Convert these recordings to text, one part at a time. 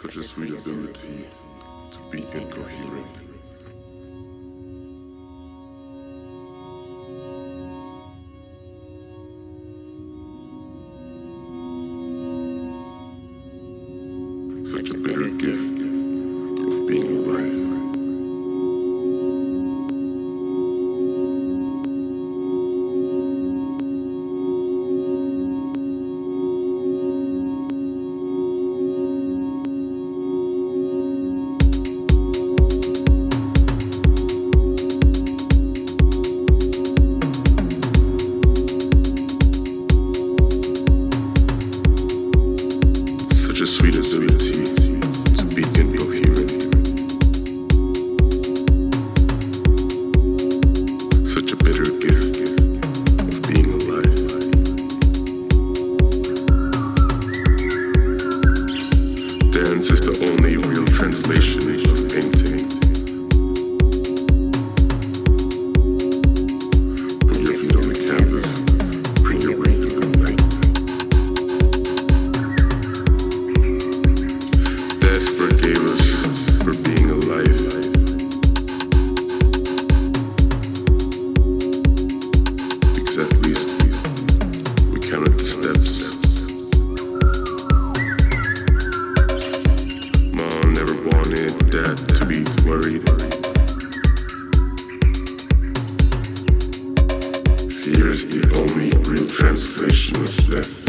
such as the ability to be incoherent. Here is the only real translation of death.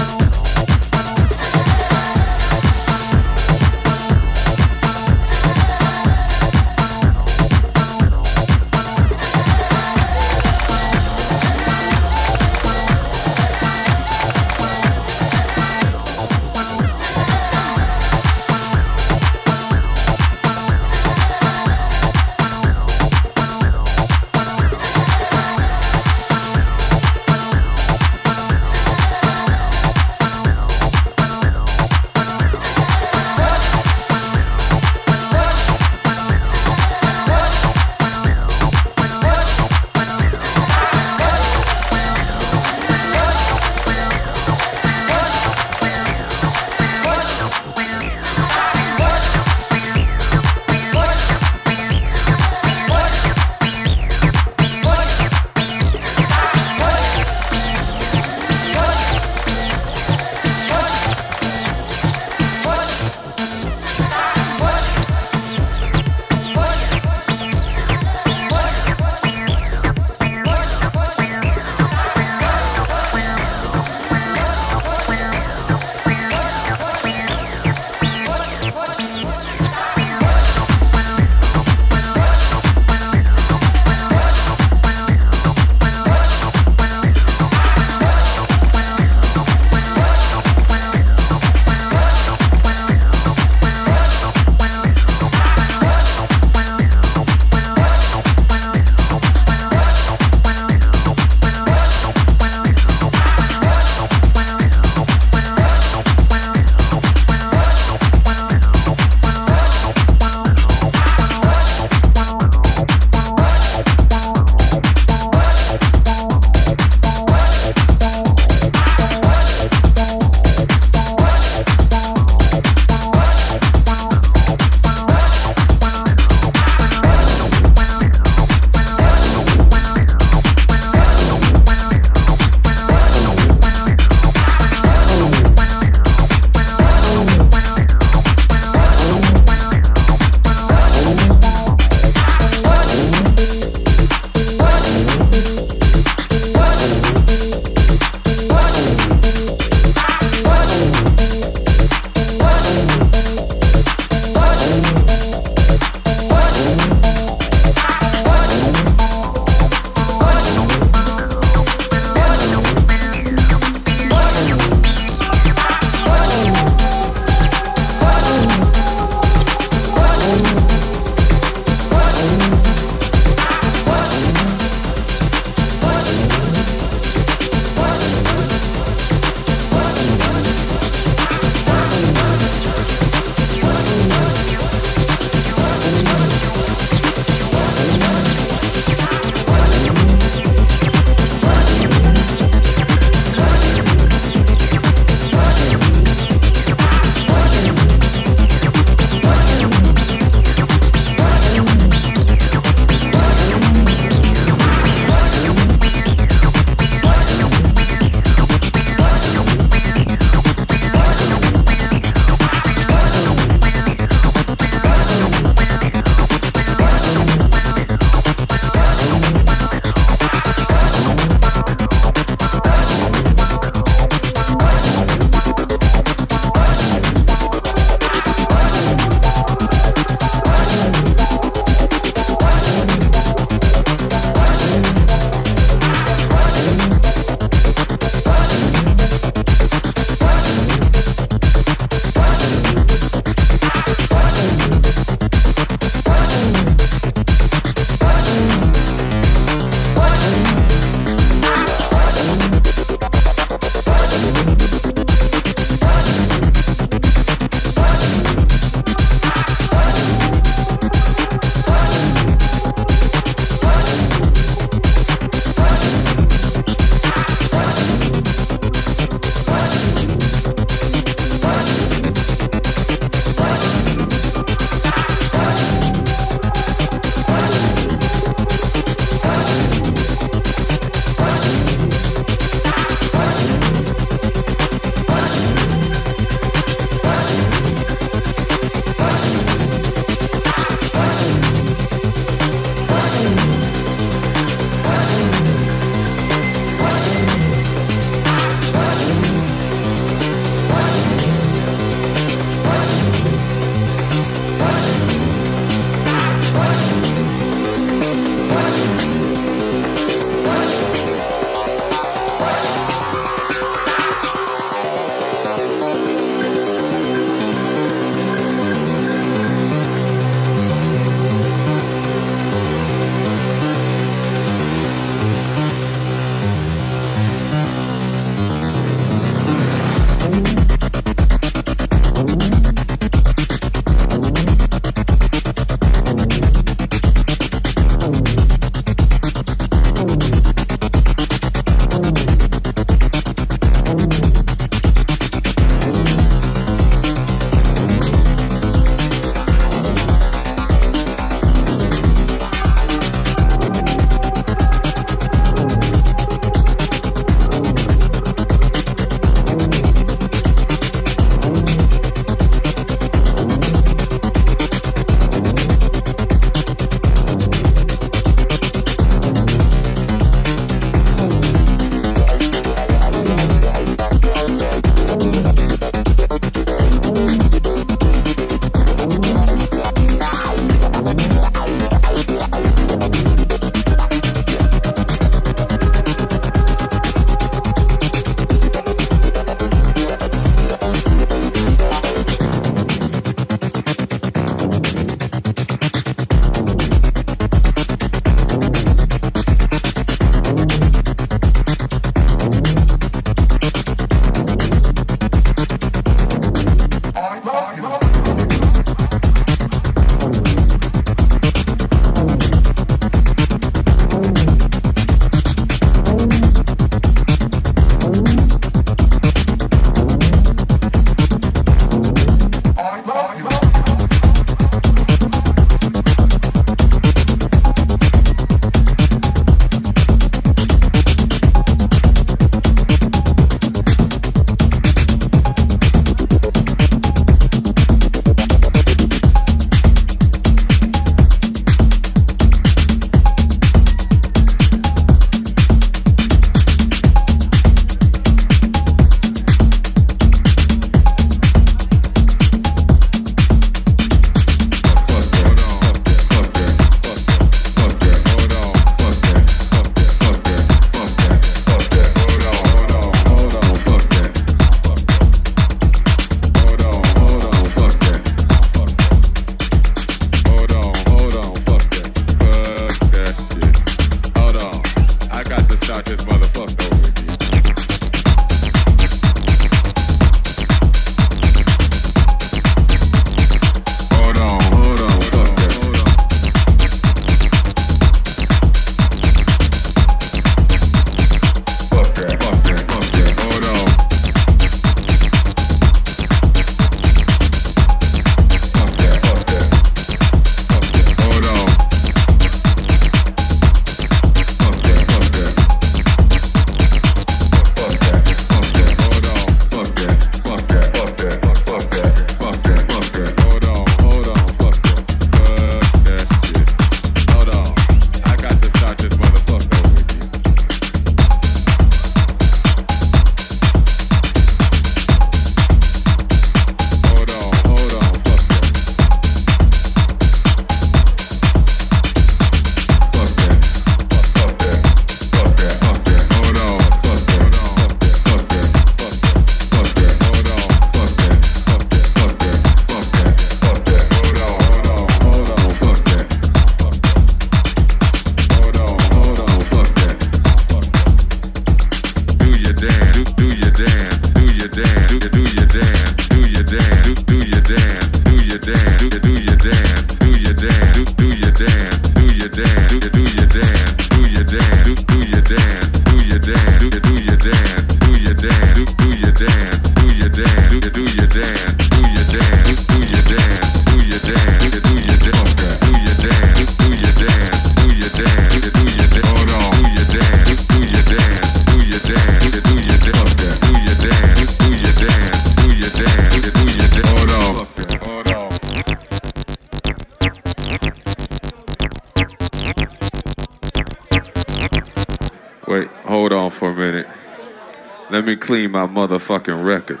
Clean my motherfucking record.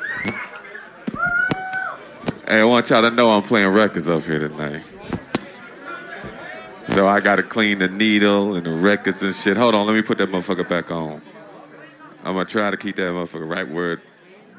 Hey, I want y'all to know I'm playing records up here tonight. So I gotta clean the needle and the records and shit. Hold on, let me put that motherfucker back on. I'm gonna try to keep that motherfucker right where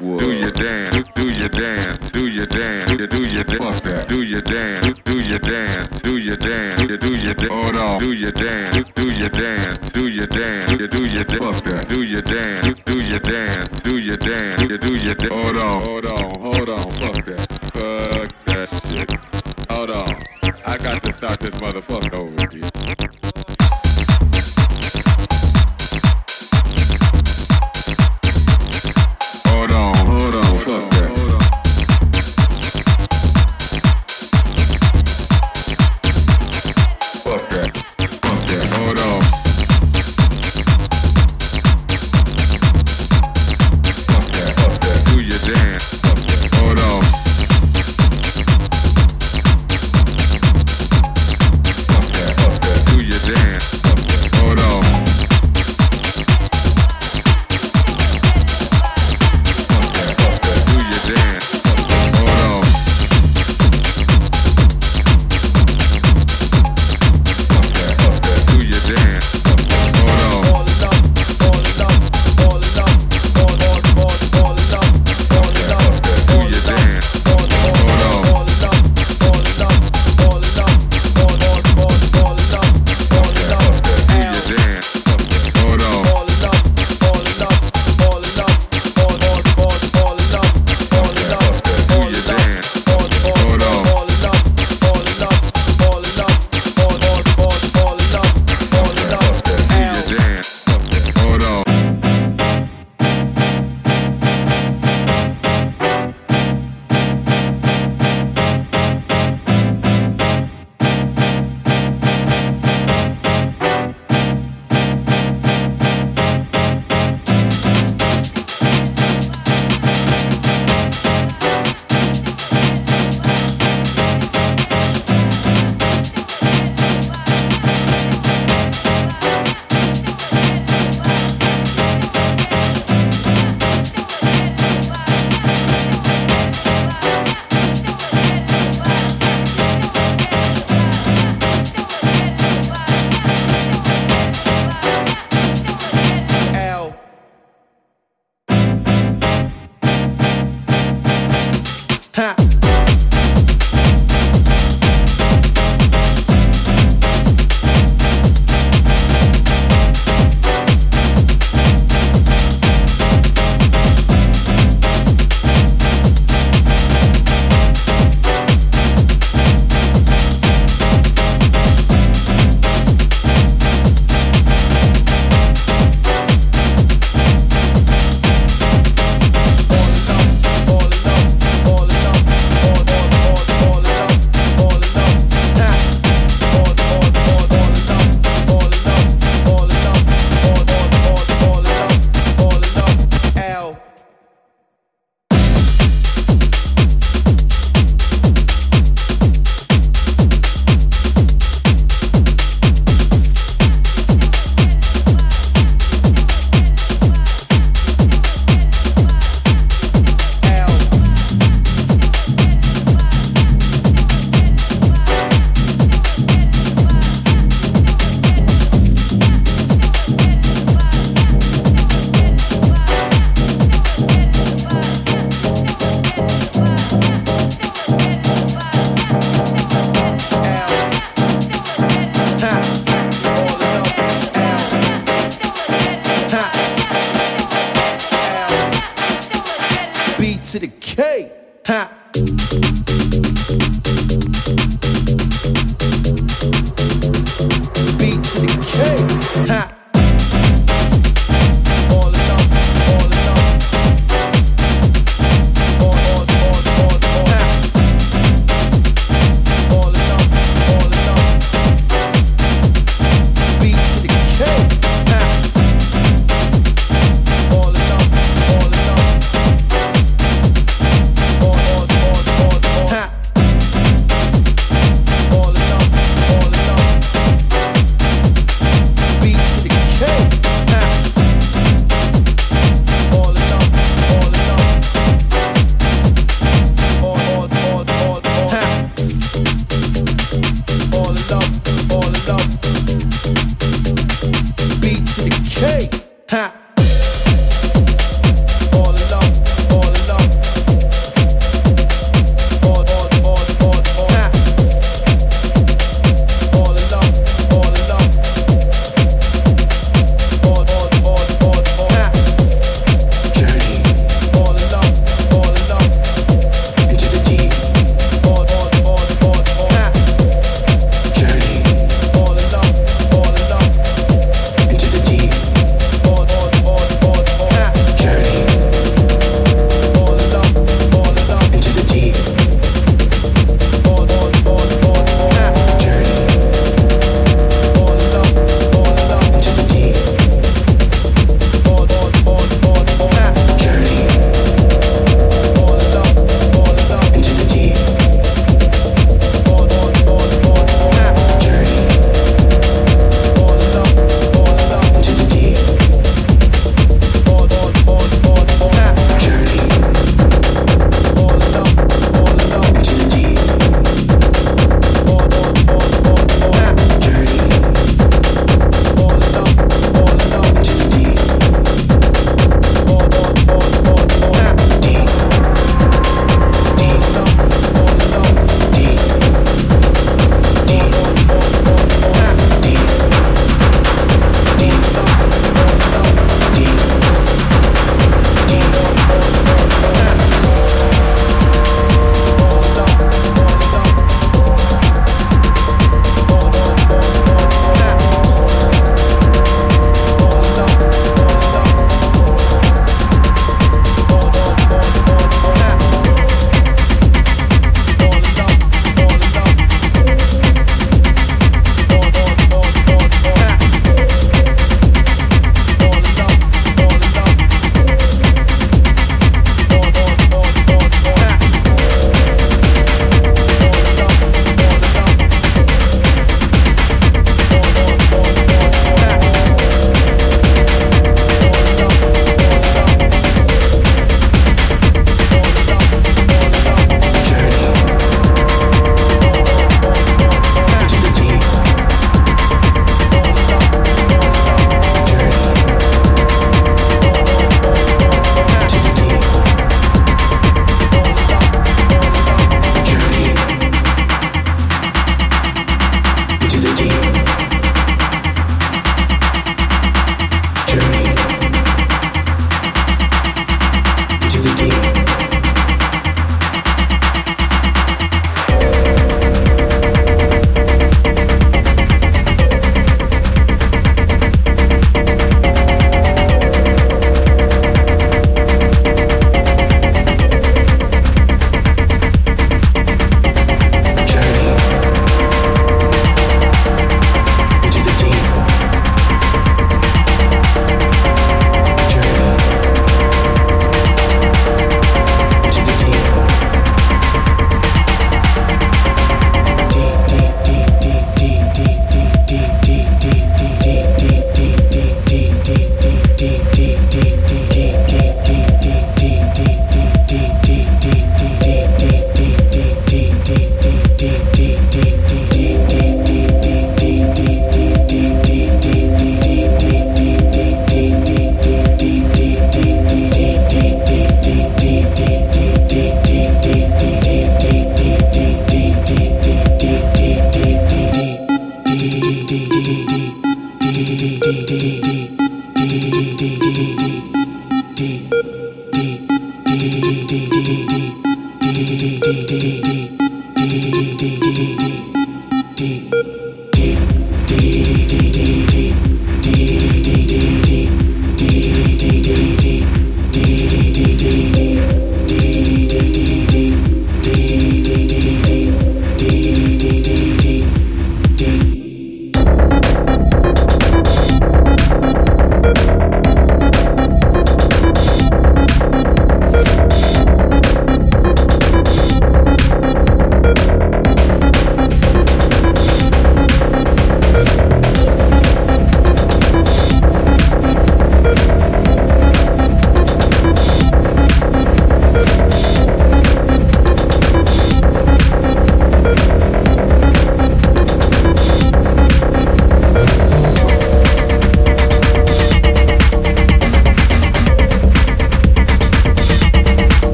was. Do your dance, do your dance, do your dance, do your dance, do your dance, do your dance, do your dance, do your dance. Hold on, do your dance, do your dance, do your dance, do your dance, do your dance, do your dance, do your dance, do your dance. Hold on, hold on, hold on, fuck that, fuck that shit. Hold on, I got to start this motherfucker over again.